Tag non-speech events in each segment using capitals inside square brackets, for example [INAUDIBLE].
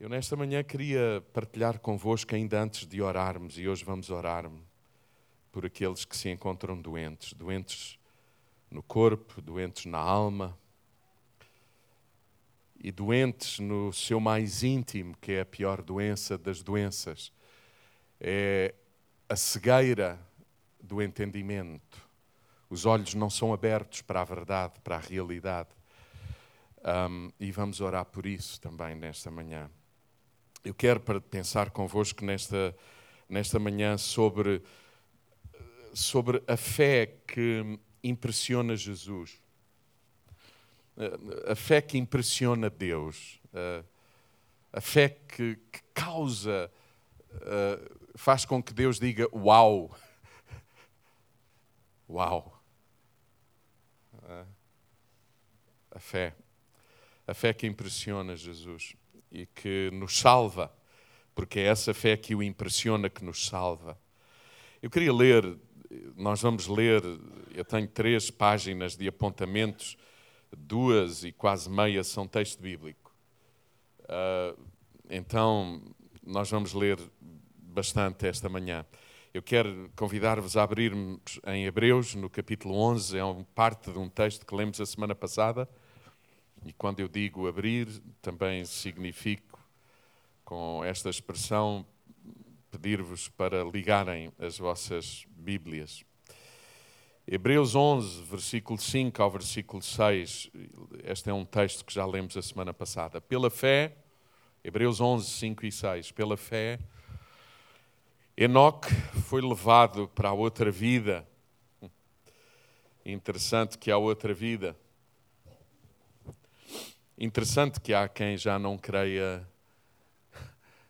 Eu nesta manhã queria partilhar convosco, ainda antes de orarmos, e hoje vamos orar por aqueles que se encontram doentes, doentes no corpo, doentes na alma e doentes no seu mais íntimo, que é a pior doença das doenças. É a cegueira do entendimento. Os olhos não são abertos para a verdade, para a realidade. Um, e vamos orar por isso também nesta manhã. Eu quero pensar convosco nesta, nesta manhã sobre, sobre a fé que impressiona Jesus, a fé que impressiona Deus, a fé que, que causa, faz com que Deus diga: Uau! [LAUGHS] Uau! A fé, a fé que impressiona Jesus e que nos salva, porque é essa fé que o impressiona que nos salva. Eu queria ler, nós vamos ler, eu tenho três páginas de apontamentos, duas e quase meia são texto bíblico. Uh, então, nós vamos ler bastante esta manhã. Eu quero convidar-vos a abrirmos em Hebreus, no capítulo 11, é uma parte de um texto que lemos a semana passada. E quando eu digo abrir, também significo, com esta expressão, pedir-vos para ligarem as vossas Bíblias. Hebreus 11, versículo 5 ao versículo 6, este é um texto que já lemos a semana passada. Pela fé, Hebreus 11, 5 e 6, pela fé, Enoque foi levado para a outra vida. Interessante que há outra vida. Interessante que há quem já não creia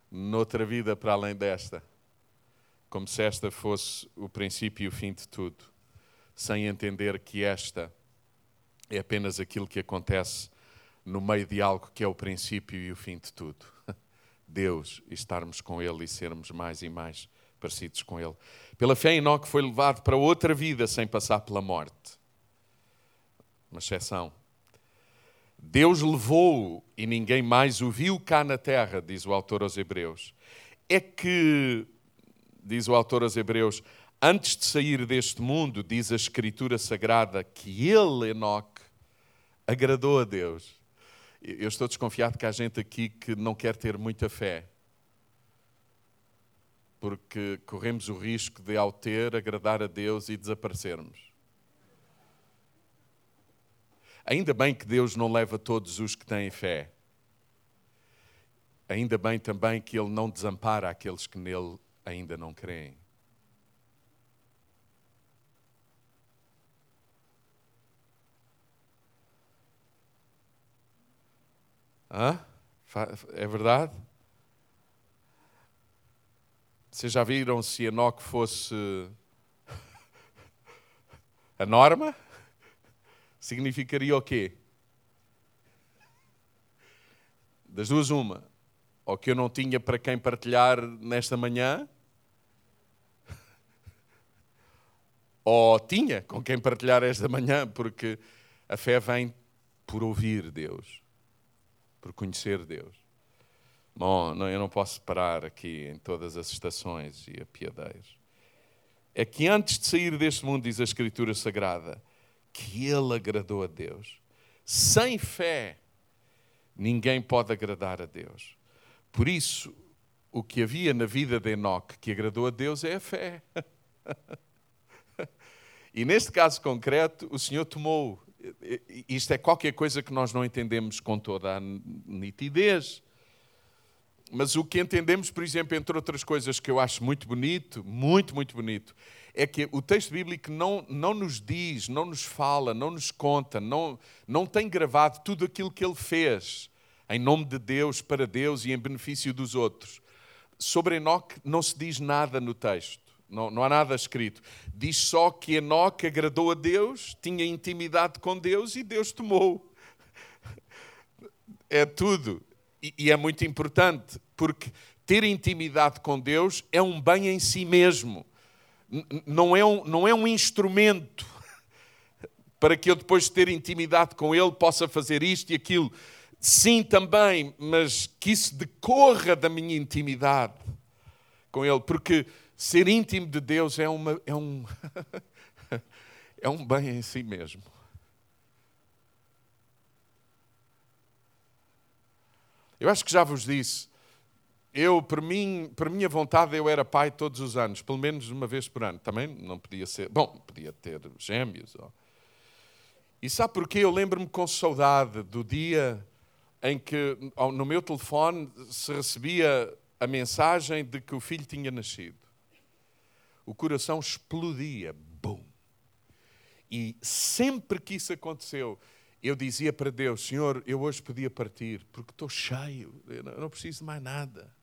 noutra vida para além desta, como se esta fosse o princípio e o fim de tudo, sem entender que esta é apenas aquilo que acontece no meio de algo que é o princípio e o fim de tudo. [LAUGHS] Deus, estarmos com Ele e sermos mais e mais parecidos com Ele. Pela fé, Enoque foi levado para outra vida sem passar pela morte. Uma exceção. Deus levou-o e ninguém mais o viu cá na terra, diz o autor aos Hebreus. É que, diz o autor aos Hebreus, antes de sair deste mundo, diz a Escritura Sagrada, que ele, Enoque, agradou a Deus. Eu estou desconfiado que há gente aqui que não quer ter muita fé, porque corremos o risco de, ao ter, agradar a Deus e desaparecermos. Ainda bem que Deus não leva todos os que têm fé. Ainda bem também que Ele não desampara aqueles que nele ainda não creem. Hã? É verdade? Vocês já viram se Enoque fosse [LAUGHS] a norma? Significaria o quê? Das duas, uma. Ou que eu não tinha para quem partilhar nesta manhã, ou tinha com quem partilhar esta manhã, porque a fé vem por ouvir Deus, por conhecer Deus. Bom, eu não posso parar aqui em todas as estações e apiadeiros. É que antes de sair deste mundo, diz a Escritura Sagrada, que ele agradou a Deus. Sem fé, ninguém pode agradar a Deus. Por isso, o que havia na vida de Enoque que agradou a Deus é a fé. [LAUGHS] e neste caso concreto, o Senhor tomou. Isto é qualquer coisa que nós não entendemos com toda a nitidez. Mas o que entendemos, por exemplo, entre outras coisas que eu acho muito bonito, muito, muito bonito, é que o texto bíblico não, não nos diz, não nos fala, não nos conta, não, não tem gravado tudo aquilo que ele fez em nome de Deus, para Deus e em benefício dos outros. Sobre Enoque não se diz nada no texto, não, não há nada escrito. Diz só que Enoque agradou a Deus, tinha intimidade com Deus e Deus tomou. [LAUGHS] É tudo. E, e é muito importante, porque ter intimidade com Deus é um bem em si mesmo não é um, não é um instrumento [LAUGHS] para que eu, depois de ter intimidade com Ele, possa fazer isto e aquilo. sim, também, mas que isso decorra da minha intimidade com Ele, porque ser íntimo de Deus é, uma, é, um, [LAUGHS] é um bem em si mesmo. Eu acho que já vos disse, eu, por, mim, por minha vontade, eu era pai todos os anos, pelo menos uma vez por ano. Também não podia ser, bom, podia ter gêmeos. E sabe porquê? Eu lembro-me com saudade do dia em que no meu telefone se recebia a mensagem de que o filho tinha nascido. O coração explodia, bum. E sempre que isso aconteceu, eu dizia para Deus: Senhor, eu hoje podia partir, porque estou cheio, eu não preciso de mais nada.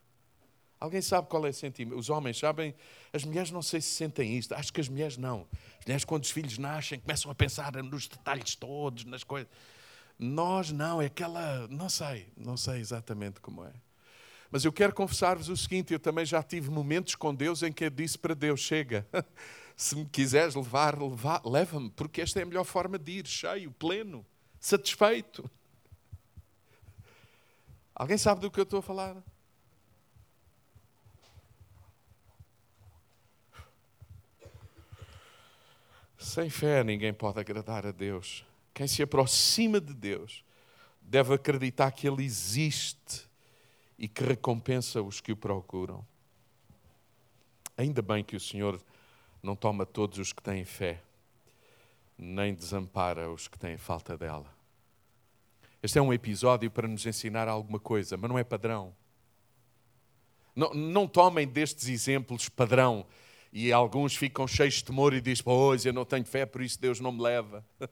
Alguém sabe qual é o sentimento? Os homens sabem, as mulheres não sei se sentem isto, acho que as mulheres não. As mulheres, quando os filhos nascem, começam a pensar nos detalhes todos, nas coisas. Nós não, é aquela. Não sei, não sei exatamente como é. Mas eu quero confessar-vos o seguinte: eu também já tive momentos com Deus em que eu disse para Deus: chega, [LAUGHS] se me quiseres levar, leva-me, porque esta é a melhor forma de ir, cheio, pleno, satisfeito. Alguém sabe do que eu estou a falar? Sem fé ninguém pode agradar a Deus. Quem se aproxima de Deus deve acreditar que Ele existe e que recompensa os que o procuram. Ainda bem que o Senhor não toma todos os que têm fé, nem desampara os que têm falta dela. Este é um episódio para nos ensinar alguma coisa, mas não é padrão. Não, não tomem destes exemplos padrão e alguns ficam cheios de temor e dizem: Pois, eu não tenho fé, por isso Deus não me leva. [LAUGHS]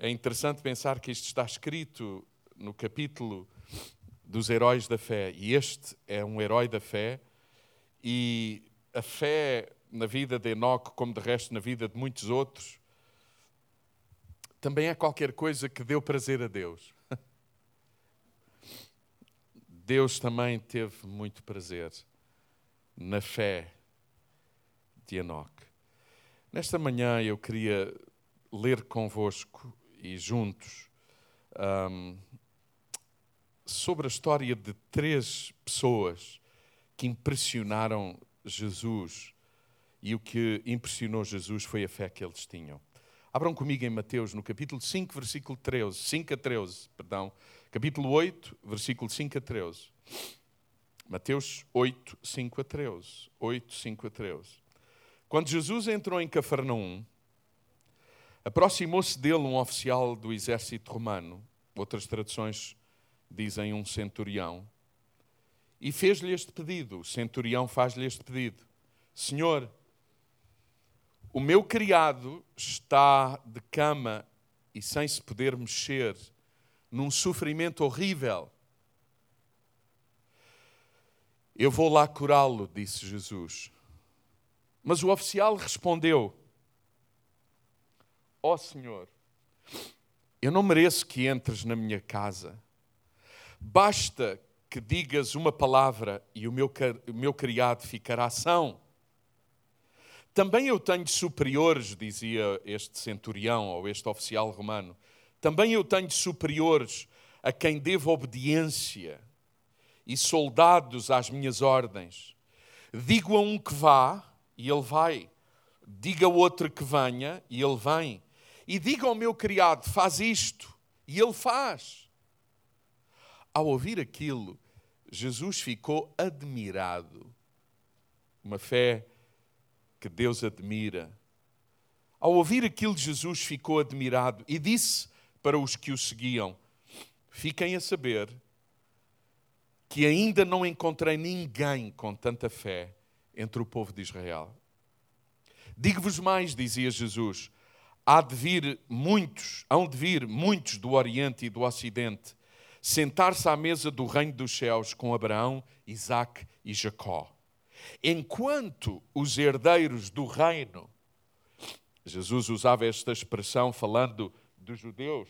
É interessante pensar que isto está escrito no capítulo dos heróis da fé. E este é um herói da fé. E a fé na vida de Enoque, como de resto na vida de muitos outros, também é qualquer coisa que deu prazer a Deus. Deus também teve muito prazer na fé de Enoque. Nesta manhã eu queria ler convosco e juntos um, sobre a história de três pessoas que impressionaram Jesus. E o que impressionou Jesus foi a fé que eles tinham. Abram comigo em Mateus, no capítulo 5, versículo 13, 5 a 13, perdão. Capítulo 8, versículo 5 a 13. Mateus 8, 5 a 13. 8, 5 a 13. Quando Jesus entrou em Cafarnaum, Aproximou-se dele um oficial do exército romano, outras traduções dizem um centurião, e fez-lhe este pedido. O centurião faz-lhe este pedido: Senhor, o meu criado está de cama e sem se poder mexer, num sofrimento horrível. Eu vou lá curá-lo, disse Jesus. Mas o oficial respondeu: Ó oh, Senhor, eu não mereço que entres na minha casa. Basta que digas uma palavra e o meu, o meu criado ficará são. Também eu tenho superiores, dizia este centurião ou este oficial romano. Também eu tenho superiores a quem devo obediência e soldados às minhas ordens. Digo a um que vá e ele vai. Diga a outro que venha e ele vem e diga ao meu criado: faz isto, e ele faz. Ao ouvir aquilo, Jesus ficou admirado. Uma fé que Deus admira. Ao ouvir aquilo, Jesus ficou admirado e disse para os que o seguiam: Fiquem a saber que ainda não encontrei ninguém com tanta fé entre o povo de Israel. Digo-vos mais, dizia Jesus: há de vir muitos, hão de vir muitos do Oriente e do Ocidente, sentar-se à mesa do reino dos céus com Abraão, Isaac e Jacó. Enquanto os herdeiros do reino, Jesus usava esta expressão falando dos judeus,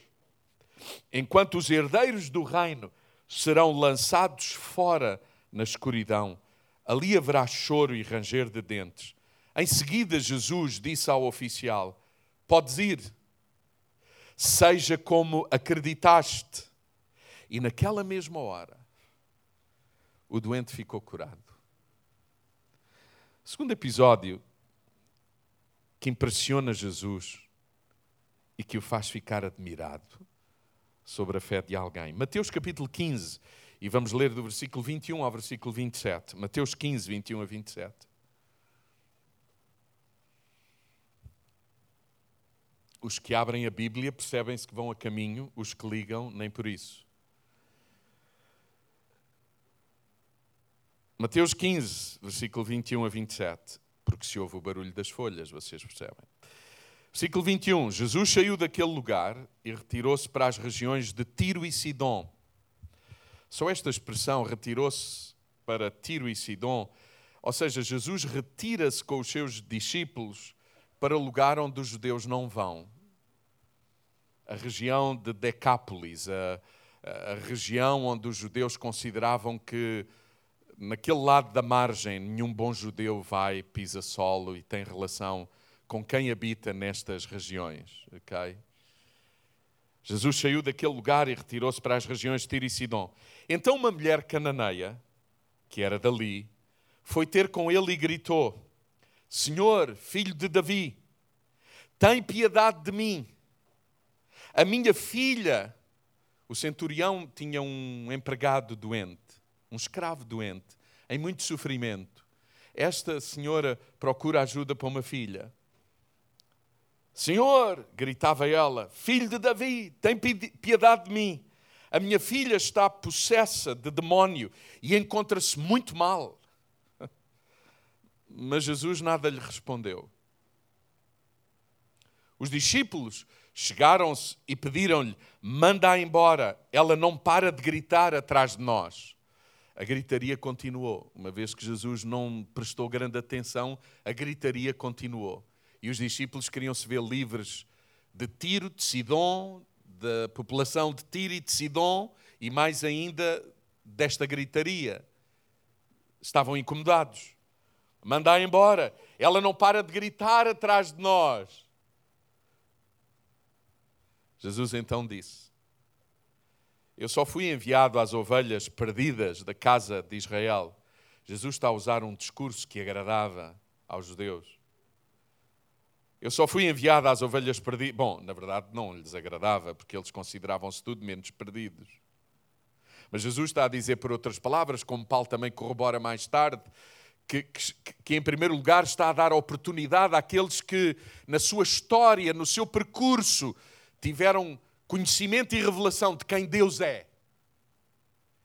enquanto os herdeiros do reino serão lançados fora na escuridão, ali haverá choro e ranger de dentes. Em seguida, Jesus disse ao oficial: Podes ir, seja como acreditaste. E naquela mesma hora, o doente ficou curado. Segundo episódio que impressiona Jesus e que o faz ficar admirado sobre a fé de alguém. Mateus capítulo 15, e vamos ler do versículo 21 ao versículo 27. Mateus 15, 21 a 27. Os que abrem a Bíblia percebem-se que vão a caminho, os que ligam, nem por isso. Mateus 15, versículo 21 a 27. Porque se ouve o barulho das folhas, vocês percebem. Versículo 21. Jesus saiu daquele lugar e retirou-se para as regiões de Tiro e Sidom. Só esta expressão, retirou-se para Tiro e Sidom, ou seja, Jesus retira-se com os seus discípulos para o lugar onde os judeus não vão. A região de Decápolis, a, a região onde os judeus consideravam que naquele lado da margem nenhum bom judeu vai, pisa solo e tem relação quem habita nestas regiões. Okay? Jesus saiu daquele lugar e retirou-se para as regiões de Tiro e Sidom. Então uma mulher cananeia, que era dali, foi ter com ele e gritou: Senhor, filho de Davi, tem piedade de mim. A minha filha, o centurião tinha um empregado doente, um escravo doente, em muito sofrimento. Esta senhora procura ajuda para uma filha. Senhor, gritava ela, filho de Davi, tem piedade de mim. A minha filha está possessa de demónio e encontra-se muito mal. [LAUGHS] Mas Jesus nada lhe respondeu. Os discípulos chegaram-se e pediram-lhe: manda-a embora, ela não para de gritar atrás de nós. A gritaria continuou. Uma vez que Jesus não prestou grande atenção, a gritaria continuou. E os discípulos queriam se ver livres de Tiro, de Sidom, da população de Tiro e de Sidom e mais ainda desta gritaria. Estavam incomodados. Mandar embora. Ela não para de gritar atrás de nós. Jesus então disse: Eu só fui enviado às ovelhas perdidas da casa de Israel. Jesus está a usar um discurso que agradava aos judeus. Eu só fui enviado às ovelhas perdidas. Bom, na verdade não lhes agradava, porque eles consideravam-se tudo menos perdidos. Mas Jesus está a dizer, por outras palavras, como Paulo também corrobora mais tarde, que, que, que, em primeiro lugar está a dar oportunidade àqueles que, na sua história, no seu percurso, tiveram conhecimento e revelação de quem Deus é.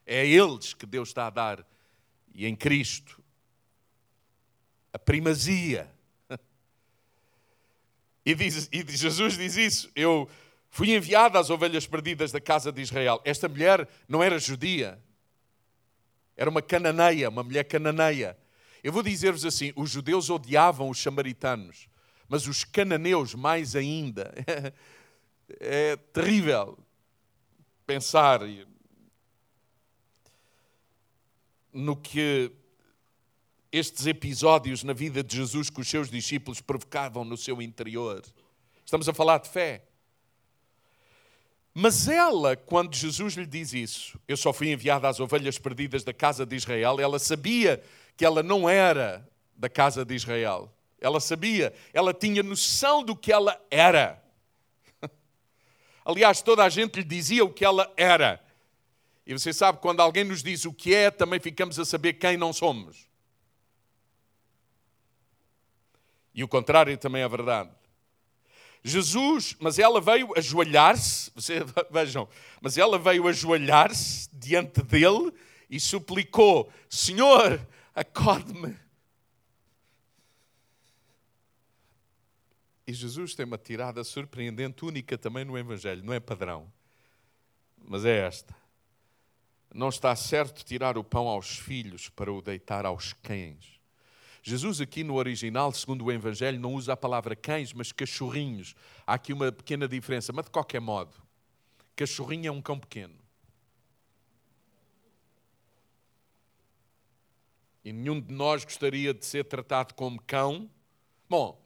É a eles que Deus está a dar, e em Cristo, a primazia e, diz, e Jesus diz isso: Eu fui enviado às ovelhas perdidas da casa de Israel. Esta mulher não era judia, era uma cananeia, uma mulher cananeia. Eu vou dizer-vos assim: os judeus odiavam os samaritanos, mas os cananeus mais ainda. [LAUGHS] É, terrível pensar no que estes episódios na vida de Jesus que os seus discípulos provocavam no seu interior. Estamos a falar de fé. Mas ela, quando Jesus lhe diz isso, eu só fui enviada às ovelhas perdidas da casa de Israel, ela sabia que ela não era da casa de Israel. Ela sabia, ela tinha noção do que ela era. [LAUGHS] Aliás, toda a gente lhe dizia o que ela era. E você sabe, quando alguém nos diz o que é, também ficamos a saber quem não somos. E o contrário também é verdade. Jesus, mas ela veio ajoelhar-se, [LAUGHS] vejam, mas ela veio ajoelhar-se diante dele e suplicou: Senhor, acorde-me. E Jesus tem uma tirada surpreendente, única também no Evangelho, não é padrão, mas é esta. Não está certo tirar o pão aos filhos para o deitar aos cães. Jesus, aqui no original, segundo o Evangelho, não usa a palavra cães, mas cachorrinhos. Há aqui uma pequena diferença, mas de qualquer modo, cachorrinho é um cão pequeno. E nenhum de nós gostaria de ser tratado como cão Bom,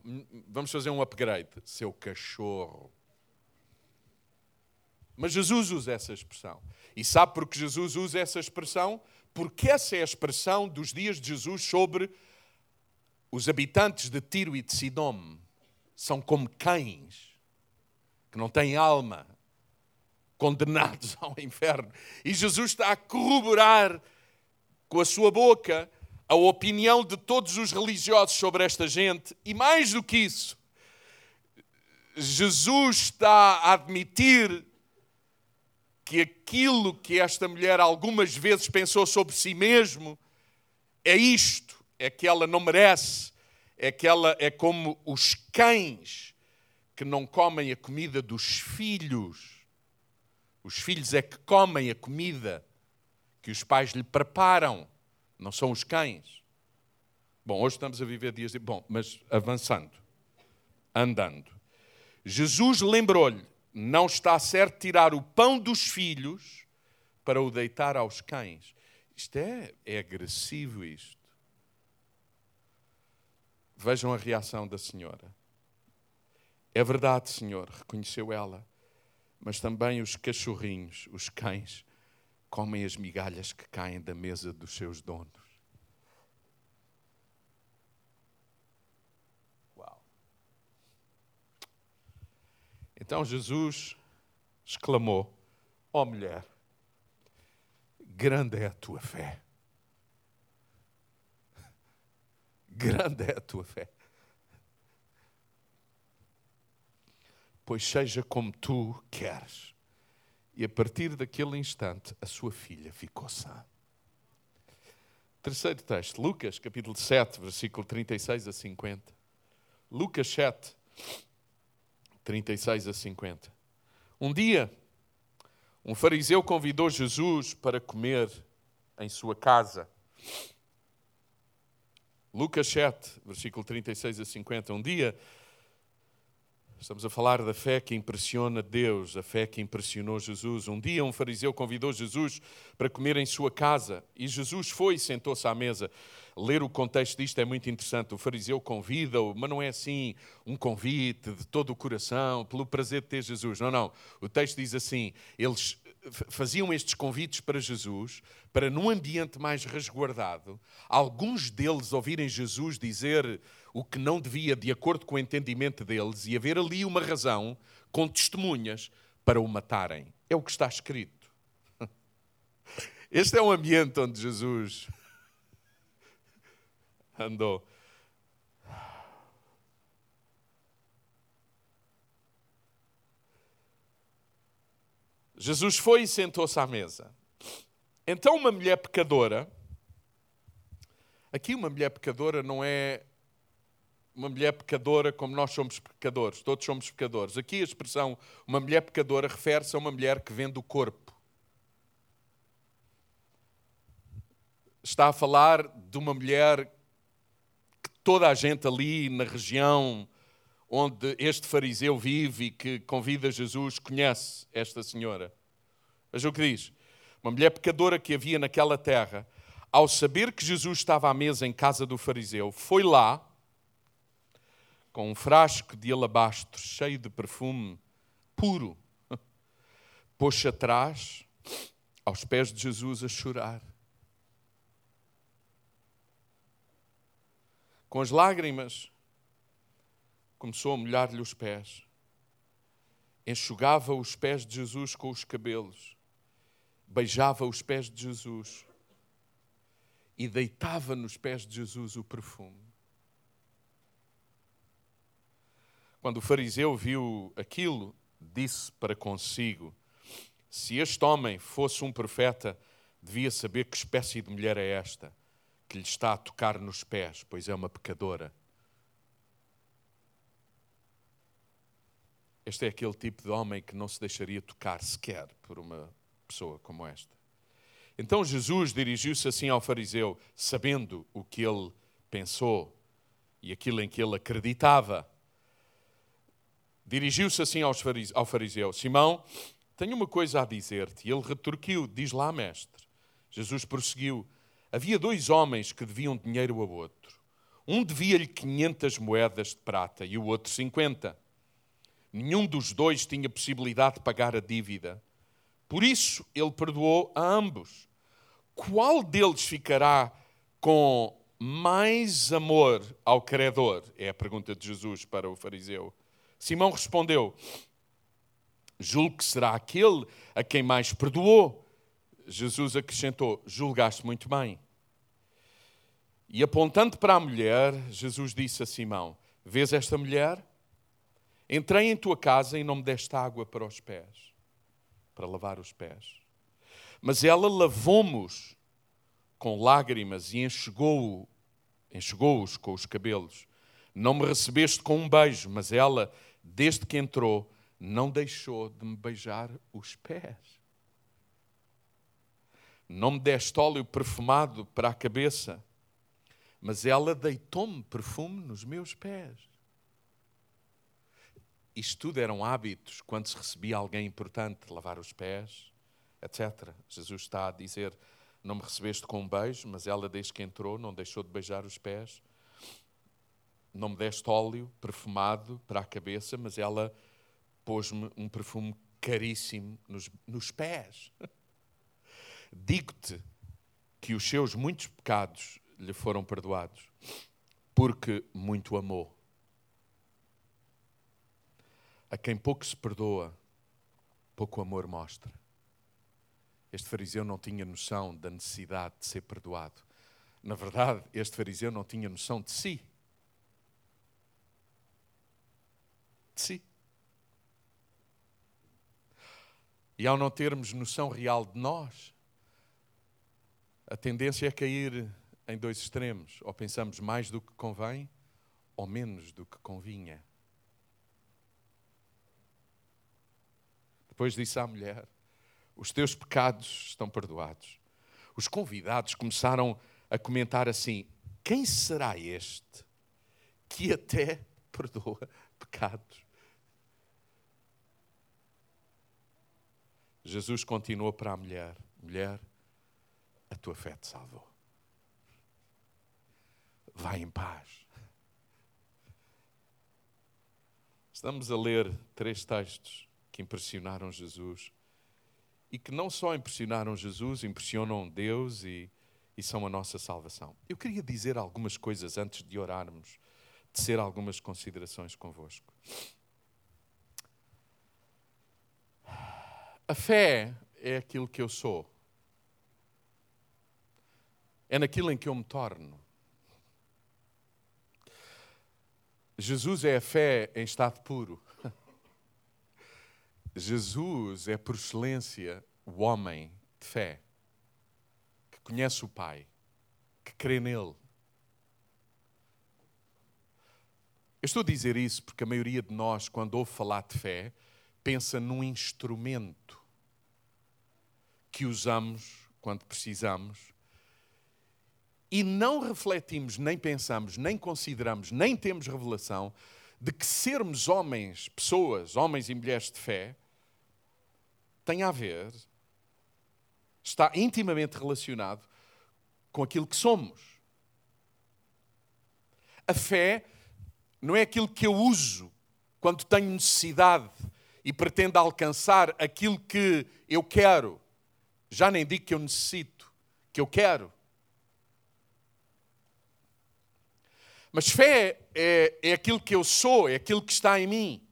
vamos fazer um upgrade. Seu cachorro. Mas Jesus usa essa expressão. E sabe porque Jesus usa essa expressão? Porque essa é a expressão dos dias de Jesus sobre os habitantes de Tiro e de Sidom. São como cães que não têm alma, condenados [LAUGHS] ao inferno. E Jesus está a corroborar com a sua boca a opinião de todos os religiosos sobre esta gente. E mais do que isso, Jesus está a admitir que aquilo que esta mulher algumas vezes pensou sobre si mesmo é isto, é que ela não merece, é que ela é como os cães que não comem a comida dos filhos. Os filhos é que comem a comida que os pais lhe preparam, não são os cães. Bom, hoje estamos a viver dias de. Bom, mas avançando, andando. Jesus lembrou-lhe não está certo tirar o pão dos filhos para o deitar aos cães. Isto é, é agressivo isto. Vejam a reação da senhora. É verdade, senhor, reconheceu ela, mas também os cachorrinhos, os cães, comem as migalhas que caem da mesa dos seus donos. Então Jesus exclamou: Ó oh, mulher, grande é a tua fé. Grande é a tua fé. Pois seja como tu queres. E a partir daquele instante, a sua filha ficou sã. Terceiro texto, Lucas, capítulo 7, versículo 36 a 50. Lucas 7, 36 a 50. Um dia, um fariseu convidou Jesus para comer em sua casa. Lucas 7, versículo 36 a 50. Um dia, estamos a falar da fé que impressiona Deus, a fé que impressionou Jesus. Um dia, um fariseu convidou Jesus para comer em sua casa e Jesus foi e sentou-se à mesa ler o contexto disto é muito interessante. O fariseu convida-o, mas não é assim um convite de todo o coração, pelo prazer de ter Jesus. Não, não. O texto diz assim: eles faziam estes convites para Jesus, para num ambiente mais resguardado, alguns deles ouvirem Jesus dizer o que não devia, de acordo com o entendimento deles, e haver ali uma razão, com testemunhas, para o matarem. É o que está escrito. [LAUGHS] Este é um ambiente onde Jesus andou. Jesus foi e sentou-se à mesa. Então, uma mulher pecadora, aqui uma mulher pecadora não é uma mulher pecadora como nós somos pecadores, todos somos pecadores. Aqui a expressão uma mulher pecadora refere-se a uma mulher que vende o corpo. Está a falar de uma mulher toda a gente ali na região onde este fariseu vive e que convida Jesus conhece esta senhora. Veja o que diz. Uma mulher pecadora que havia naquela terra, ao saber que Jesus estava à mesa em casa do fariseu, foi lá com um frasco de alabastro cheio de perfume puro, [LAUGHS] pôs-se atrás, aos pés de Jesus, a chorar. com as lágrimas, começou a molhar-lhe os pés. Enxugava os pés de Jesus com os cabelos, beijava os pés de Jesus e deitava nos pés de Jesus o perfume. Quando o fariseu viu aquilo, disse para consigo: Se este homem fosse um profeta, devia saber que espécie de mulher é esta que lhe está a tocar nos pés, pois é uma pecadora. Este é aquele tipo de homem que não se deixaria tocar sequer por uma pessoa como esta. Então Jesus dirigiu-se assim ao fariseu, sabendo o que ele pensou e aquilo em que ele acreditava. Dirigiu-se assim ao fariseu: Simão, tenho uma coisa a dizer-te. E ele retorquiu: Diz lá, mestre. Jesus prosseguiu: Havia dois homens que deviam dinheiro ao outro. Um devia-lhe 500 moedas de prata e o outro 50. Nenhum dos dois tinha possibilidade de pagar a dívida. Por isso, ele perdoou a ambos. Qual deles ficará com mais amor ao credor? É a pergunta de Jesus para o fariseu. Simão respondeu: Julgo que será aquele a quem mais perdoou. Jesus acrescentou: Julgaste muito bem. E apontando para a mulher, Jesus disse a Simão: Vês esta mulher? Entrei em tua casa e não me deste água para os pés, para lavar os pés. Mas ela lavou-nos com lágrimas e enxugou-os enxugou com os cabelos. Não me recebeste com um beijo, mas ela, desde que entrou, não deixou de me beijar os pés. Não me deste óleo perfumado para a cabeça, mas ela deitou-me perfume nos meus pés. Isto tudo eram hábitos quando se recebia alguém importante, lavar os pés, etc. Jesus está a dizer: Não me recebeste com um beijo, mas ela, desde que entrou, não deixou de beijar os pés. Não me deste óleo perfumado para a cabeça, mas ela pôs-me um perfume caríssimo nos, nos pés. [LAUGHS] Digo-te que os seus muitos pecados lhe foram perdoados, porque muito amou. A quem pouco se perdoa, pouco amor mostra. Este fariseu não tinha noção da necessidade de ser perdoado. Na verdade, este fariseu não tinha noção de si. De si. E ao não termos noção real de nós, a tendência é cair em dois extremos. Ou pensamos mais do que convém, ou menos do que convinha. Depois disse à mulher: Os teus pecados estão perdoados. Os convidados começaram a comentar assim: Quem será este que até perdoa pecados? Jesus continuou para a mulher: Mulher, a tua fé te salvou. Vai em paz. Estamos a ler três textos que impressionaram Jesus e que não só impressionaram Jesus, impressionam Deus e, e são a nossa salvação. Eu queria dizer algumas coisas antes de orarmos, de ser algumas considerações convosco. A fé é aquilo que eu sou. É naquilo em que eu me torno. Jesus é a fé em estado puro. Jesus é, por excelência, o homem de fé, que conhece o Pai, que crê nele. Eu estou a dizer isso porque a maioria de nós, quando ouve falar de fé, pensa num instrumento que usamos quando precisamos e não refletimos, nem pensamos, nem consideramos, nem temos revelação de que sermos homens, pessoas, homens e mulheres de fé, tem a ver, está intimamente relacionado com aquilo que somos. A fé não é aquilo que eu uso quando tenho necessidade e pretendo alcançar aquilo que eu quero. Já nem digo que eu necessito, que eu quero. Mas fé é, é aquilo que eu sou, é aquilo que está em mim,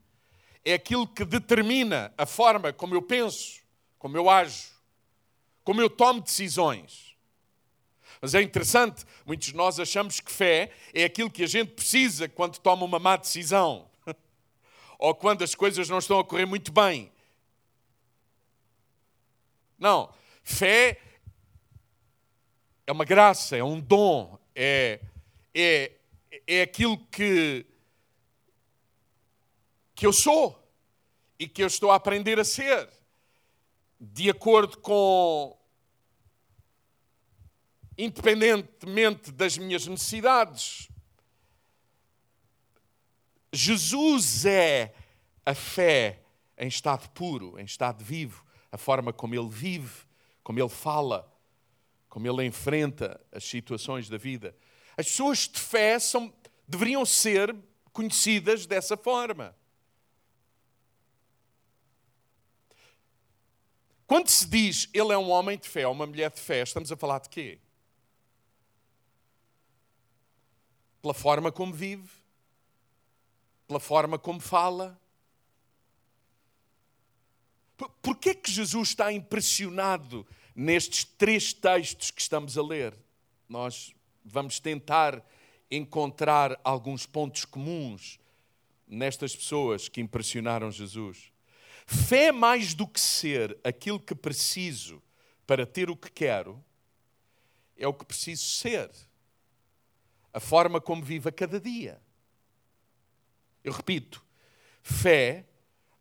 é aquilo que determina a forma como eu penso, como eu ajo, como eu tomo decisões. Mas é interessante, muitos de nós achamos que fé é aquilo que a gente precisa quando toma uma má decisão [LAUGHS] ou quando as coisas não estão a correr muito bem. Não. Fé é uma graça, é um dom, é, é, é aquilo que, que eu sou e que eu estou a aprender a ser, de acordo com. independentemente das minhas necessidades, Jesus é a fé em estado puro, em estado vivo, a forma como ele vive, como ele fala, como ele enfrenta as situações da vida. As pessoas de fé são, deveriam ser conhecidas dessa forma. Quando se diz ele é um homem de fé ou uma mulher de fé, estamos a falar de quê? Pela forma como vive, pela forma como fala. Por que é que Jesus está impressionado nestes três textos que estamos a ler? Nós vamos tentar encontrar alguns pontos comuns nestas pessoas que impressionaram Jesus. Fé mais do que ser aquilo que preciso para ter o que quero, é o que preciso ser. A forma como vivo a cada dia. Eu repito, fé,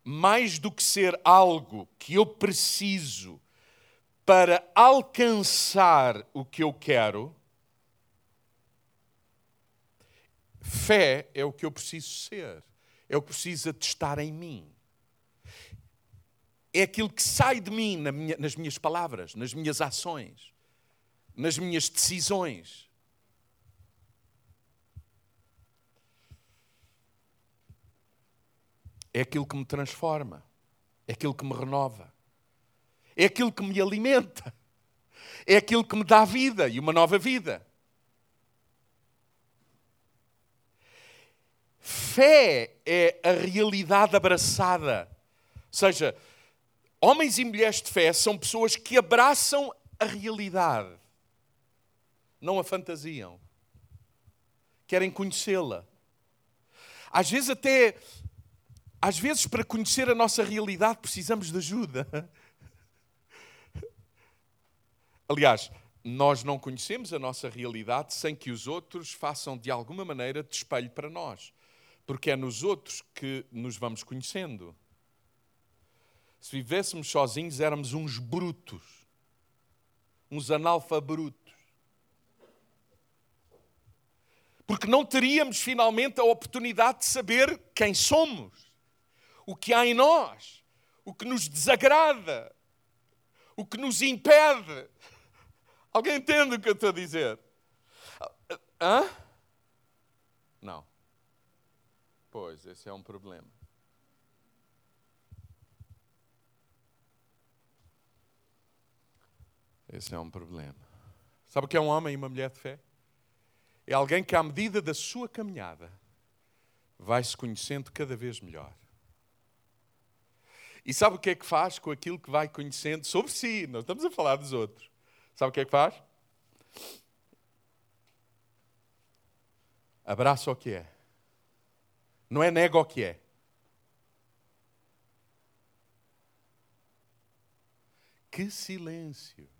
mais do que ser algo que eu preciso para alcançar o que eu quero, fé é o que eu preciso ser, é o que precisa de estar em mim é aquilo que sai de mim nas minhas palavras, nas minhas ações, nas minhas decisões. É aquilo que me transforma, é aquilo que me renova, é aquilo que me alimenta, é aquilo que me dá vida e uma nova vida. Fé é a realidade abraçada. Ou seja, Homens e mulheres de fé são pessoas que abraçam a realidade, não a fantasiam. Querem conhecê-la. Às vezes, até. Às vezes, para conhecer a nossa realidade, precisamos de ajuda. [LAUGHS] Aliás, nós não conhecemos a nossa realidade sem que os outros façam de alguma maneira de espelho para nós. Porque é nos outros que nos vamos conhecendo. Se vivêssemos sozinhos, éramos uns brutos, uns analfabrutos. Porque não teríamos finalmente a oportunidade de saber quem somos, o que há em nós, o que nos desagrada, o que nos impede. Alguém entende o que eu estou a dizer? Hã? Não. Pois, esse é um problema. Esse é um problema. Sabe o que é um homem e uma mulher de fé? É alguém que, à medida da sua caminhada, vai se conhecendo cada vez melhor. E sabe o que é que faz com aquilo que vai conhecendo sobre si? Não estamos a falar dos outros. Sabe o que é que faz? Abraça o que é. Não é nega o que é. Que silêncio.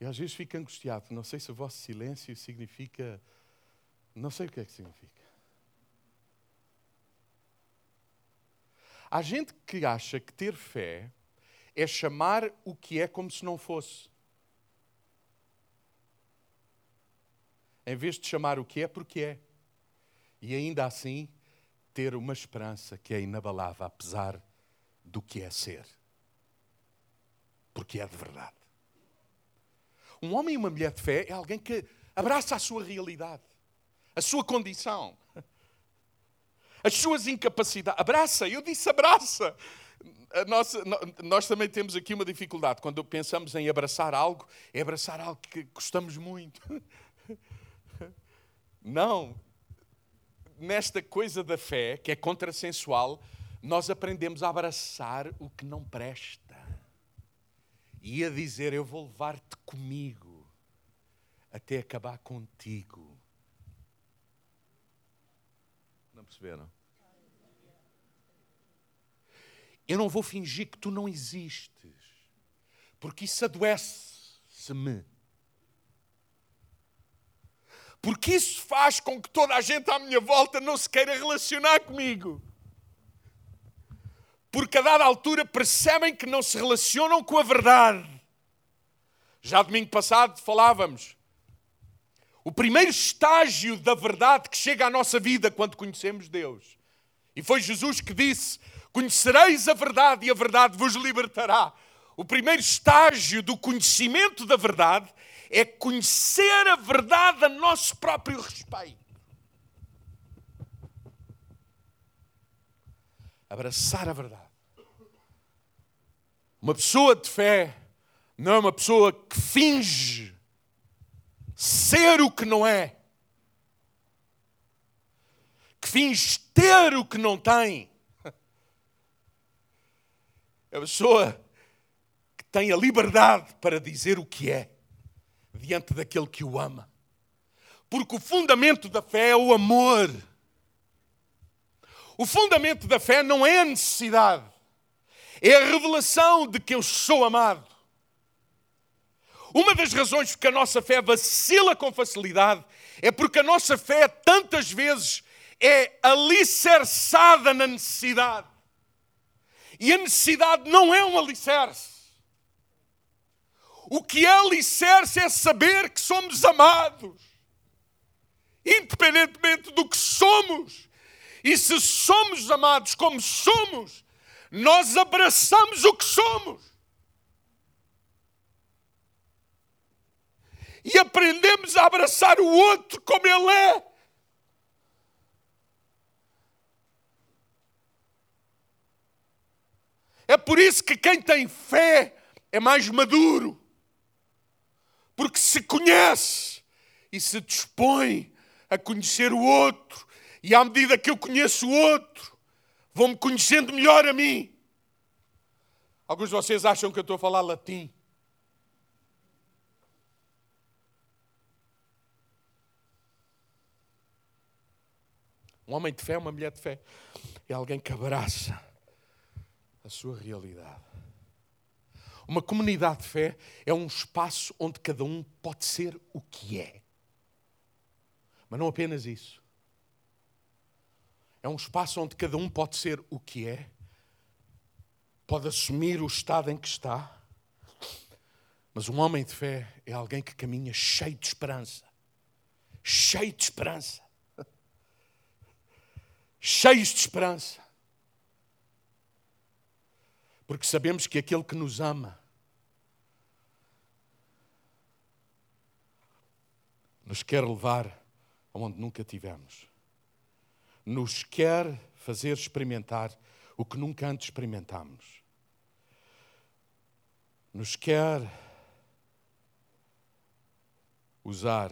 Eu às vezes fico angustiado. Não sei se o vosso silêncio significa. Não sei o que é que significa. Há gente que acha que ter fé é chamar o que é como se não fosse. Em vez de chamar o que é porque é. E ainda assim ter uma esperança que é inabalável, apesar do que é ser. Porque é de verdade. Um homem e uma mulher de fé é alguém que abraça a sua realidade, a sua condição, as suas incapacidades. Abraça, eu disse abraça. Nossa, nós também temos aqui uma dificuldade. Quando pensamos em abraçar algo, é abraçar algo que gostamos muito. [LAUGHS] Não. Nesta coisa da fé, que é contrassensual, nós aprendemos a abraçar o que não presta e a dizer: Eu vou levar-te comigo até acabar contigo. Não perceberam? Eu não vou fingir que tu não existes, porque isso adoece-me. Porque isso faz com que toda a gente à minha volta não se queira relacionar comigo porque a dada altura percebem que não se relacionam com a verdade. Já domingo passado falávamos. O primeiro estágio da verdade que chega à nossa vida quando conhecemos Deus. E foi Jesus que disse: Conhecereis a verdade e a verdade vos libertará. O primeiro estágio do conhecimento da verdade é conhecer a verdade a nosso próprio respeito. Abraçar a verdade. Uma pessoa de fé não é uma pessoa que finge ser o que não é, que finge ter o que não tem. É uma pessoa que tem a liberdade para dizer o que é diante daquele que o ama. Porque o fundamento da fé é o amor. O fundamento da fé não é a necessidade, é a revelação de que eu sou amado. Uma das razões que a nossa fé vacila com facilidade é porque a nossa fé tantas vezes é alicerçada na necessidade. E a necessidade não é um alicerce. O que é alicerce é saber que somos amados, independentemente do que somos. E se somos amados como somos, nós abraçamos o que somos. e aprendemos a abraçar o outro como ele é. É por isso que quem tem fé é mais maduro, porque se conhece e se dispõe a conhecer o outro, e à medida que eu conheço o outro, vou-me conhecendo melhor a mim. Alguns de vocês acham que eu estou a falar latim. Um homem de fé, uma mulher de fé, é alguém que abraça a sua realidade. Uma comunidade de fé é um espaço onde cada um pode ser o que é. Mas não apenas isso. É um espaço onde cada um pode ser o que é, pode assumir o estado em que está. Mas um homem de fé é alguém que caminha cheio de esperança. Cheio de esperança cheios de esperança. Porque sabemos que aquele que nos ama nos quer levar aonde nunca tivemos. Nos quer fazer experimentar o que nunca antes experimentámos. Nos quer usar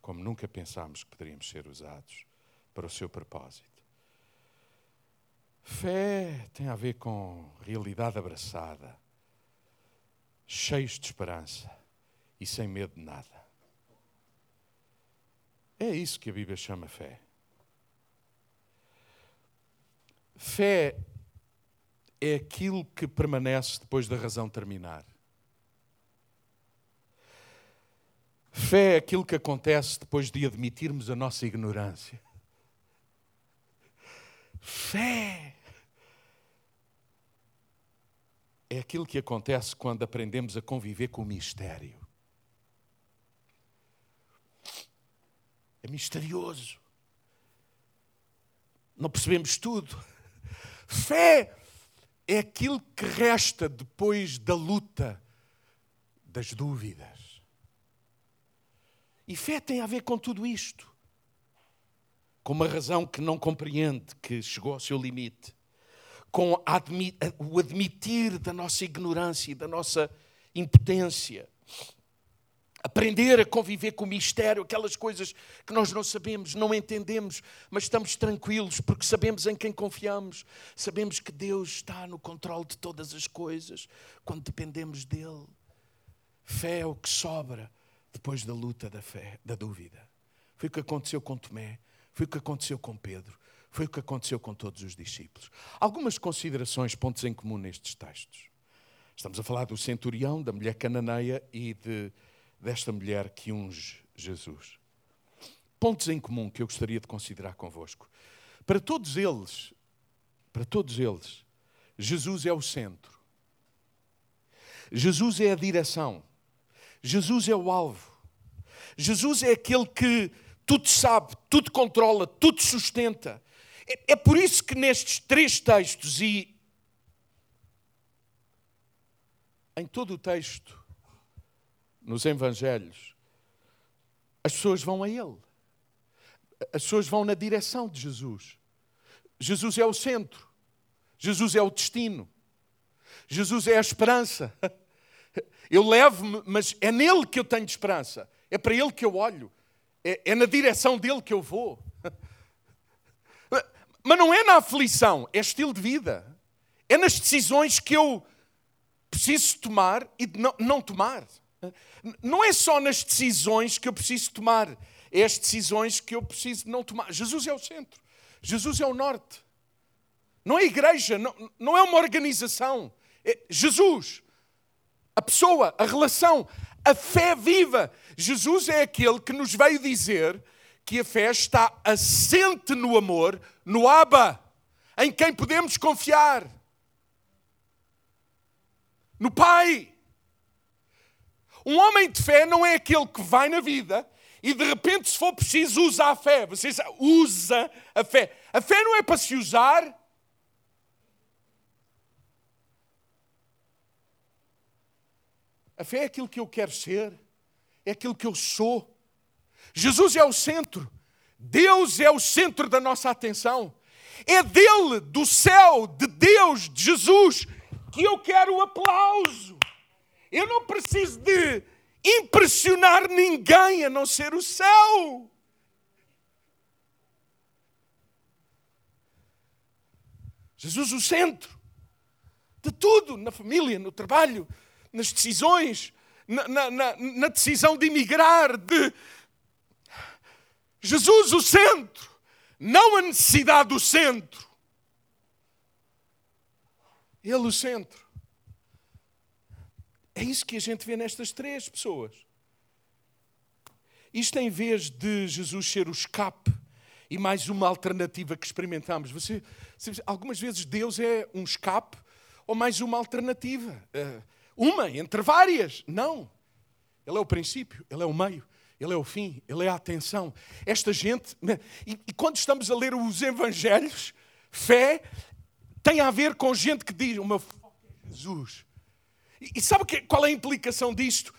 como nunca pensámos que poderíamos ser usados para o seu propósito. Fé tem a ver com realidade abraçada, cheios de esperança e sem medo de nada. É isso que a Bíblia chama fé. Fé é aquilo que permanece depois da razão terminar. Fé é aquilo que acontece depois de admitirmos a nossa ignorância. Fé é aquilo que acontece quando aprendemos a conviver com o mistério. É misterioso. Não percebemos tudo. Fé é aquilo que resta depois da luta, das dúvidas. E fé tem a ver com tudo isto. Com uma razão que não compreende, que chegou ao seu limite com o admitir da nossa ignorância e da nossa impotência. Aprender a conviver com o mistério, aquelas coisas que nós não sabemos, não entendemos, mas estamos tranquilos porque sabemos em quem confiamos. Sabemos que Deus está no controle de todas as coisas quando dependemos dele. Fé é o que sobra depois da luta da fé, da dúvida. Foi o que aconteceu com Tomé, foi o que aconteceu com Pedro, foi o que aconteceu com todos os discípulos. Algumas considerações, pontos em comum nestes textos. Estamos a falar do centurião, da mulher cananeia e de, desta mulher que unge Jesus. Pontos em comum que eu gostaria de considerar convosco. Para todos eles, para todos eles, Jesus é o centro. Jesus é a direção. Jesus é o alvo. Jesus é aquele que tudo sabe, tudo controla, tudo sustenta. É, é por isso que nestes três textos e em todo o texto, nos Evangelhos, as pessoas vão a Ele. As pessoas vão na direção de Jesus. Jesus é o centro. Jesus é o destino. Jesus é a esperança. [LAUGHS] Eu levo-me, mas é nele que eu tenho esperança. É para ele que eu olho. É, é na direção dele que eu vou. [LAUGHS] Mas não é na aflição, é estilo de vida. É nas decisões que eu preciso tomar e não, não tomar. Não é só nas decisões que eu preciso tomar, é as decisões que eu preciso não tomar. Jesus é o centro, Jesus é o norte. Não é igreja, não, não é uma organização. É Jesus, a pessoa, a relação, a fé viva. Jesus é aquele que nos veio dizer que a fé está assente no amor, no Abba, em quem podemos confiar. No Pai. Um homem de fé não é aquele que vai na vida e de repente, se for preciso, usa a fé. Você usa a fé. A fé não é para se usar. A fé é aquilo que eu quero ser, é aquilo que eu sou. Jesus é o centro. Deus é o centro da nossa atenção. É dele, do céu, de Deus, de Jesus, que eu quero o aplauso. Eu não preciso de impressionar ninguém a não ser o céu. Jesus, o centro de tudo, na família, no trabalho, nas decisões, na, na, na, na decisão de emigrar, de Jesus o centro, não a necessidade do centro. Ele o centro. É isso que a gente vê nestas três pessoas. Isto em vez de Jesus ser o escape e mais uma alternativa que experimentamos. Você, algumas vezes Deus é um escape ou mais uma alternativa. Uh, uma entre várias. Não. Ele é o princípio, ele é o meio, ele é o fim, ele é a atenção. Esta gente, né, e, e quando estamos a ler os Evangelhos, fé tem a ver com gente que diz: O meu foco é Jesus. E, e sabe que, qual é a implicação disto?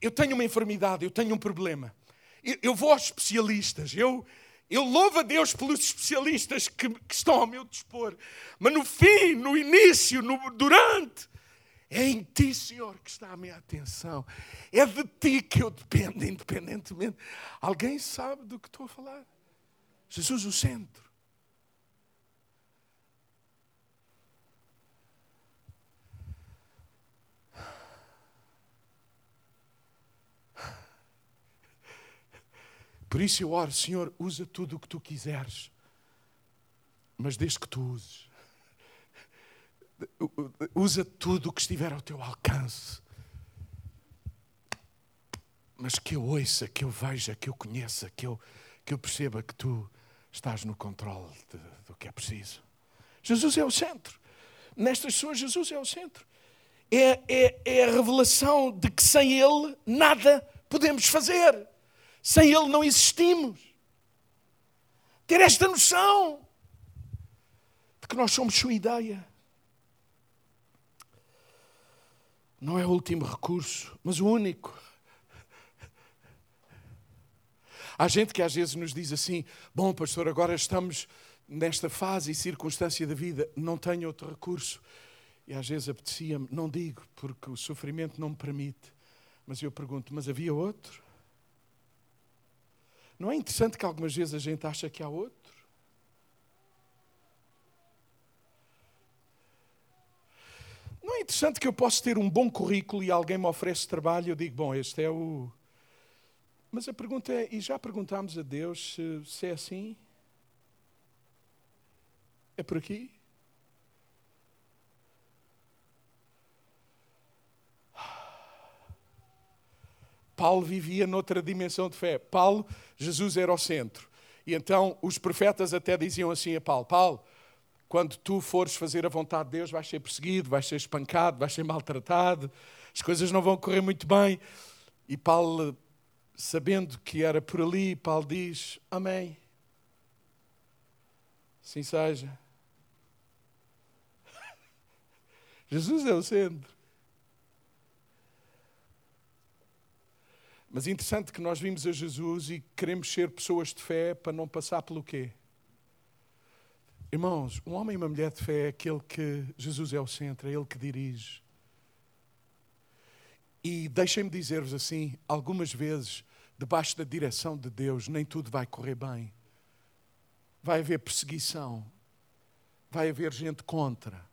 Eu tenho uma enfermidade, eu tenho um problema. Eu, eu vou aos especialistas, eu, eu louvo a Deus pelos especialistas que, que, estão ao meu dispor. Mas no fim, no início, no, durante, é em ti, Senhor, que está a minha atenção. É de ti que eu dependo, independentemente. Alguém sabe do que estou a falar? Jesus, o centro. Por isso eu oro, Senhor, usa tudo o que tu quiseres, mas desde que tu uses usa tudo o que estiver ao teu alcance. Mas que eu ouça, que eu veja, que eu conheça, que eu, que eu perceba que tu estás no controle de, do que é preciso. Jesus é o centro. Nestas pessoas, Jesus é o centro. É, é, é a revelação de que sem Ele nada podemos fazer. Sem Ele não existimos. Ter esta noção de que nós somos sua ideia. não é o último recurso, mas o único. Há gente que às vezes nos diz assim: Bom, pastor, agora estamos nesta fase e circunstância da vida, não tenho outro recurso. E às vezes apetecia-me, não digo, porque o sofrimento não me permite, mas eu pergunto: Mas havia outro? Não é interessante que algumas vezes a gente acha que há outro? Não é interessante que eu posso ter um bom currículo e alguém me oferece trabalho e eu digo, bom, este é o. Mas a pergunta é, e já perguntámos a Deus se, se é assim? É por aqui? Paulo vivia noutra dimensão de fé. Paulo, Jesus era o centro. E então os profetas até diziam assim a Paulo: Paulo, quando tu fores fazer a vontade de Deus, vais ser perseguido, vais ser espancado, vais ser maltratado, as coisas não vão correr muito bem. E Paulo, sabendo que era por ali, Paulo diz: Amém. Assim seja. [LAUGHS] Jesus é o centro. Mas é interessante que nós vimos a Jesus e queremos ser pessoas de fé para não passar pelo quê? Irmãos, um homem e uma mulher de fé é aquele que Jesus é o centro, é ele que dirige. E deixem-me dizer-vos assim: algumas vezes, debaixo da direção de Deus, nem tudo vai correr bem. Vai haver perseguição, vai haver gente contra.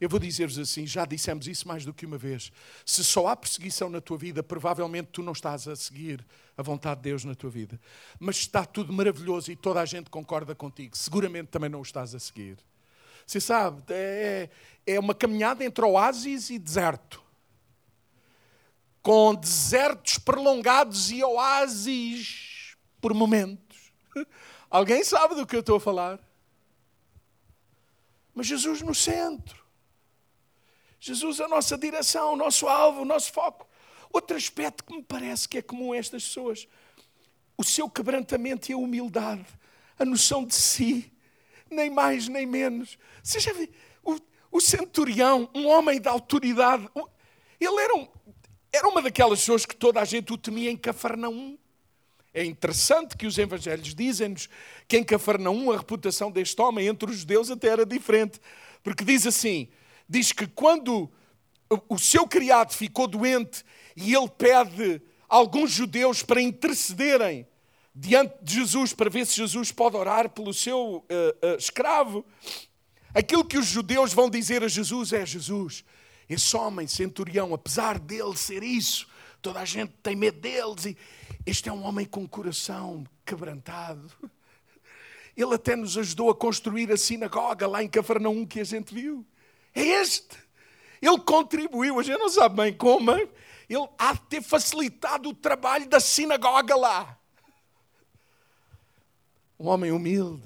Eu vou dizer-vos assim, já dissemos isso mais do que uma vez. Se só há perseguição na tua vida, provavelmente tu não estás a seguir a vontade de Deus na tua vida. Mas está tudo maravilhoso e toda a gente concorda contigo, seguramente também não o estás a seguir. Você sabe, é, é uma caminhada entre oásis e deserto. Com desertos prolongados e oásis por momentos. [LAUGHS] Alguém sabe do que eu estou a falar? Mas Jesus no centro. Jesus a nossa direção, o nosso alvo, o nosso foco. Outro aspecto que me parece que é comum a estas pessoas, o seu quebrantamento e a humildade, a noção de si, nem mais nem menos. Você já viu? O, o centurião, um homem de autoridade, ele era, um, era uma daquelas pessoas que toda a gente o temia em Cafarnaum. É interessante que os evangelhos dizem-nos que em Cafarnaum a reputação deste homem entre os judeus até era diferente, porque diz assim: diz que quando o seu criado ficou doente e ele pede a alguns judeus para intercederem diante de Jesus para ver se Jesus pode orar pelo seu uh, uh, escravo, aquilo que os judeus vão dizer a Jesus é: Jesus, esse homem centurião, apesar dele ser isso, toda a gente tem medo deles, e este é um homem com coração quebrantado. Ele até nos ajudou a construir a sinagoga lá em Cafarnaum que a gente viu. É este. Ele contribuiu, a gente não sabe bem como, ele há de ter facilitado o trabalho da sinagoga lá. Um homem humilde.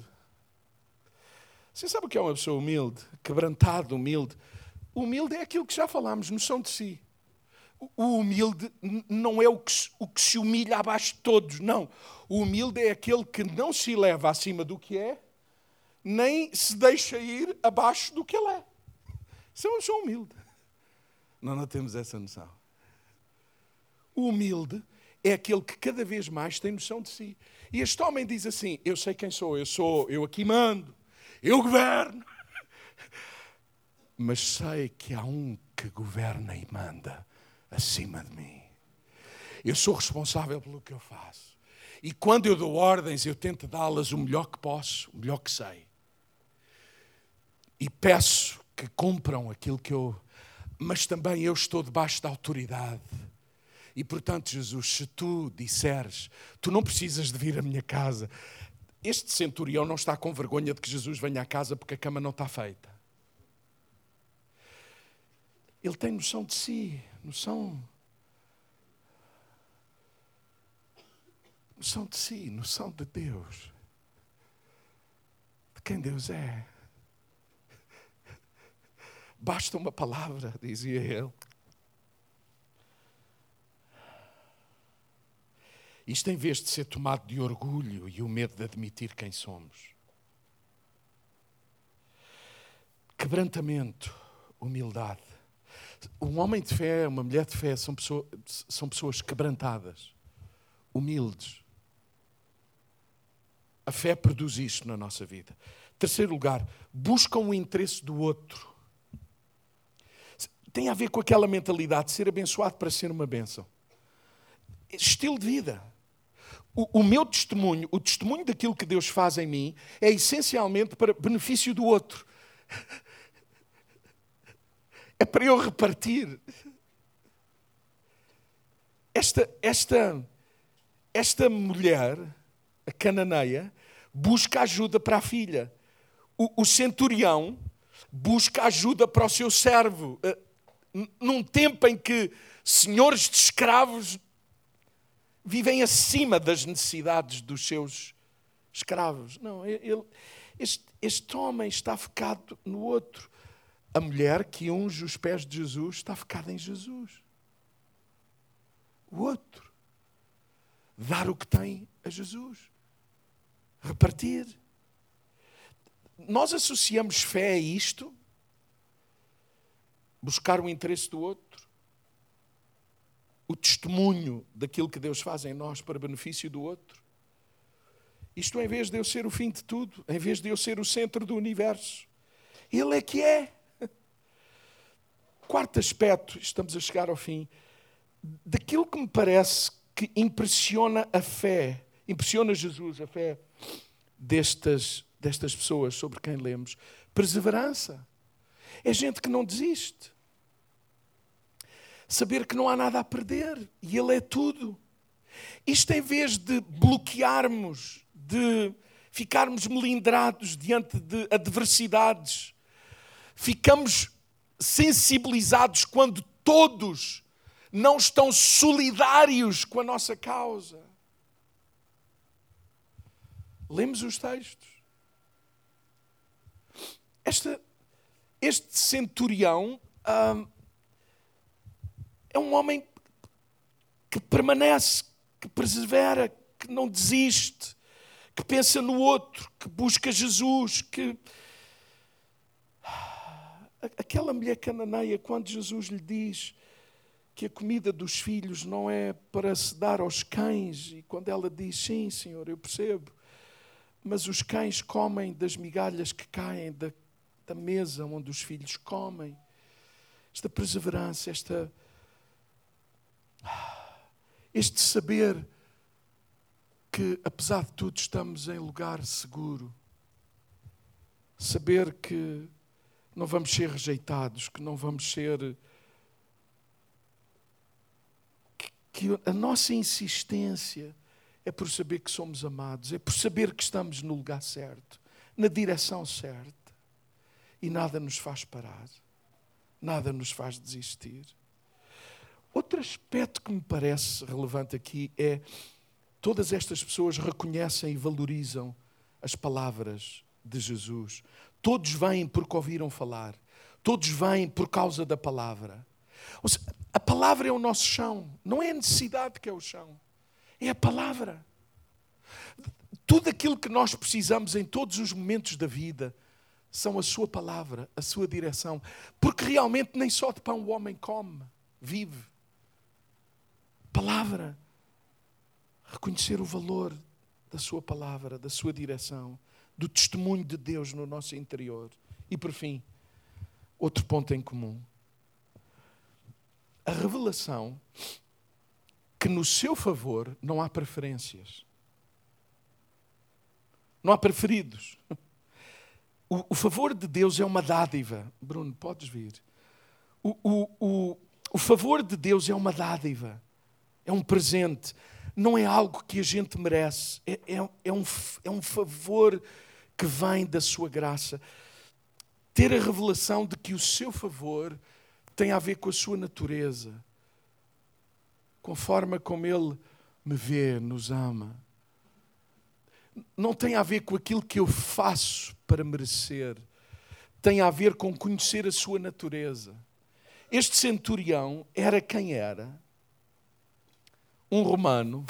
Você sabe o que é uma pessoa humilde? Quebrantado, humilde. Humilde é aquilo que já falámos, noção de si. O humilde não é o que, o que se humilha abaixo de todos, não. O humilde é aquele que não se eleva acima do que é, nem se deixa ir abaixo do que ele é. Isso é pessoa humilde. Nós não temos essa noção. O humilde é aquele que cada vez mais tem noção de si. E este homem diz assim: Eu sei quem sou, eu sou, eu aqui mando, eu governo. Mas sei que há um que governa e manda acima de mim. Eu sou responsável pelo que eu faço. E quando eu dou ordens, eu tento dá-las o melhor que posso, o melhor que sei. E peço que cumpram aquilo que eu. Mas também eu estou debaixo da autoridade. E portanto, Jesus, se tu disseres, tu não precisas de vir à minha casa. Este centurião não está com vergonha de que Jesus venha à casa porque a cama não está feita. Ele tem noção de si, noção. Noção de si, noção de Deus. De quem Deus é. Basta uma palavra, dizia ele. Isto em vez de ser tomado de orgulho e o medo de admitir quem somos. Quebrantamento, humildade. Um homem de fé, uma mulher de fé são pessoas, são pessoas quebrantadas, humildes. A fé produz isto na nossa vida. Terceiro lugar, buscam o interesse do outro tem a ver com aquela mentalidade de ser abençoado para ser uma bênção. Estilo de vida. O, o, meu testemunho, o testemunho daquilo que Deus faz em mim, é essencialmente para benefício do outro. É para eu repartir. Esta, esta, esta mulher, a cananeia, busca ajuda para a filha. O, o centurião busca ajuda para o seu servo num tempo em que senhores de escravos vivem acima das necessidades dos seus escravos. Não, ele, este, este homem está focado no outro. A mulher que unge os pés de Jesus está focada em Jesus. O outro. Dar o que tem a Jesus. Repartir. Nós associamos fé a isto buscar o interesse do outro. o testemunho daquilo que Deus faz em nós para benefício do outro. Isto em vez de eu ser o fim de tudo, em vez de eu ser o centro do universo. Ele é que é. Quarto aspecto, estamos a chegar ao fim, daquilo que me parece que impressiona a fé, impressiona Jesus, a fé destas, destas pessoas sobre quem lemos. Perseverança. É gente que não desiste. Saber que não há nada a perder e Ele é tudo. Isto em vez de bloquearmos, de ficarmos melindrados diante de adversidades, ficamos sensibilizados quando todos não estão solidários com a nossa causa. Lemos os textos. Esta, este centurião hum, é um homem que permanece, que persevera, que não desiste, que pensa no outro, que busca Jesus, que aquela mulher cananeia, quando Jesus lhe diz que a comida dos filhos não é para se dar aos cães, e quando ela diz sim, Senhor, eu percebo, mas os cães comem das migalhas que caem da, da mesa onde os filhos comem. Esta perseverança, esta, este saber que, apesar de tudo, estamos em lugar seguro. Saber que não vamos ser rejeitados, que não vamos ser. Que, a nossa insistência é por saber que somos amados, é por saber que estamos no lugar certo, na direção certa. E nada nos faz parar, nada nos faz desistir. Outro aspecto que me parece relevante aqui é todas estas pessoas reconhecem e valorizam as palavras de Jesus. Todos vêm porque ouviram falar. Todos vêm por causa da palavra. Seja, a palavra é o nosso chão. Não é a necessidade que é o chão. É a palavra. Tudo aquilo que nós precisamos em todos os momentos da vida são a sua palavra, a sua direção. Porque realmente nem só de pão o homem come, vive. Palavra. Reconhecer o valor da sua palavra, da sua direção do testemunho de Deus no nosso interior. E por fim, outro ponto em comum. A revelação que no seu favor não há preferências. Não há preferidos. O, o favor de Deus é uma dádiva. Bruno, podes vir. O, o, o, o favor de Deus é uma dádiva. É um presente. Não é algo que a gente merece. É, é, é, um, é um favor que vem da sua graça. Ter a revelação de que o seu favor tem a ver com a sua natureza, forma como Ele me vê, nos ama. Não tem a ver com aquilo que eu faço para merecer, tem a ver com conhecer a sua natureza. Este centurião era quem era? Um romano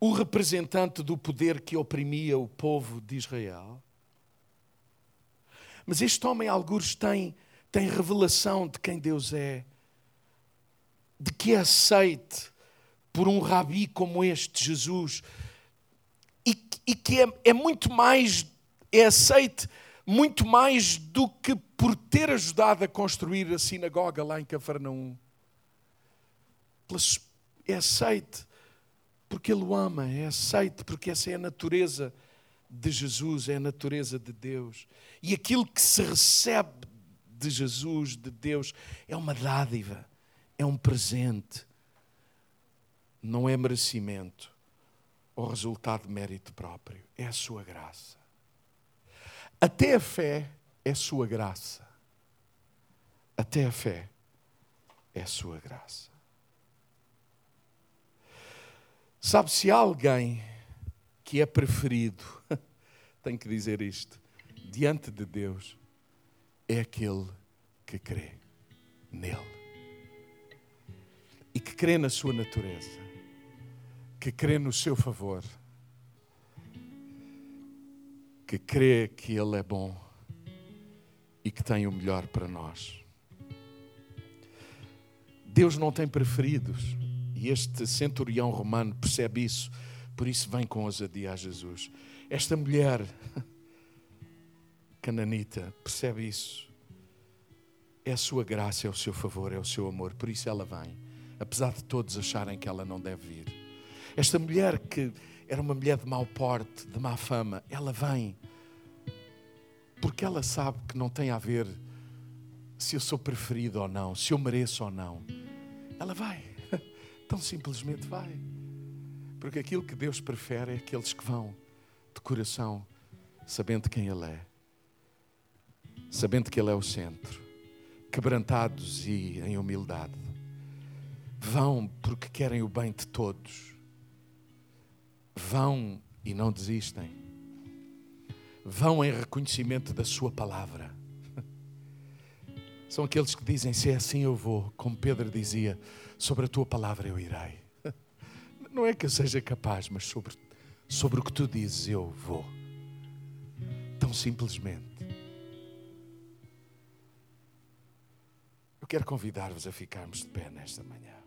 o representante do poder que oprimia o povo de Israel. Mas este homem, alguns, tem, tem revelação de quem Deus é, de que é aceite por um rabi como este, Jesus, e, e que é, é muito mais, é aceite muito mais do que por ter ajudado a construir a sinagoga lá em Cafarnaum. É aceite porque Ele o ama, é aceito, porque essa é a natureza de Jesus, é a natureza de Deus. E aquilo que se recebe de Jesus, de Deus, é uma dádiva, é um presente, não é merecimento ou resultado de mérito próprio, é a sua graça. Até a fé é sua graça. Até a fé é sua graça. Sabe, se há alguém que é preferido, [LAUGHS] tenho que dizer isto, diante de Deus, é aquele que crê nele. E que crê na sua natureza, que crê no seu favor, que crê que Ele é bom e que tem o melhor para nós. Deus não tem preferidos. E este centurião romano percebe isso, por isso vem com ousadia a Jesus. Esta mulher cananita percebe isso. É a sua graça, é o seu favor, é o seu amor, por isso ela vem, apesar de todos acharem que ela não deve vir. Esta mulher que era uma mulher de mau porte, de má fama, ela vem porque ela sabe que não tem a ver se eu sou preferido ou não, se eu mereço ou não. Ela vai, tão simplesmente vai. Porque aquilo que Deus prefere é aqueles que vão de coração, sabendo quem Ele é, sabendo que Ele é o centro, quebrantados e em humildade. Vão porque querem o bem de todos. Vão e não desistem. Vão em reconhecimento da Sua palavra. [LAUGHS] São aqueles que dizem: se é assim eu vou, como Pedro dizia, sobre a tua palavra eu irei. [LAUGHS] Não é que eu seja capaz, mas sobre, sobre o que tu dizes eu vou. Tão simplesmente. Eu quero convidar-vos a ficarmos de pé nesta manhã.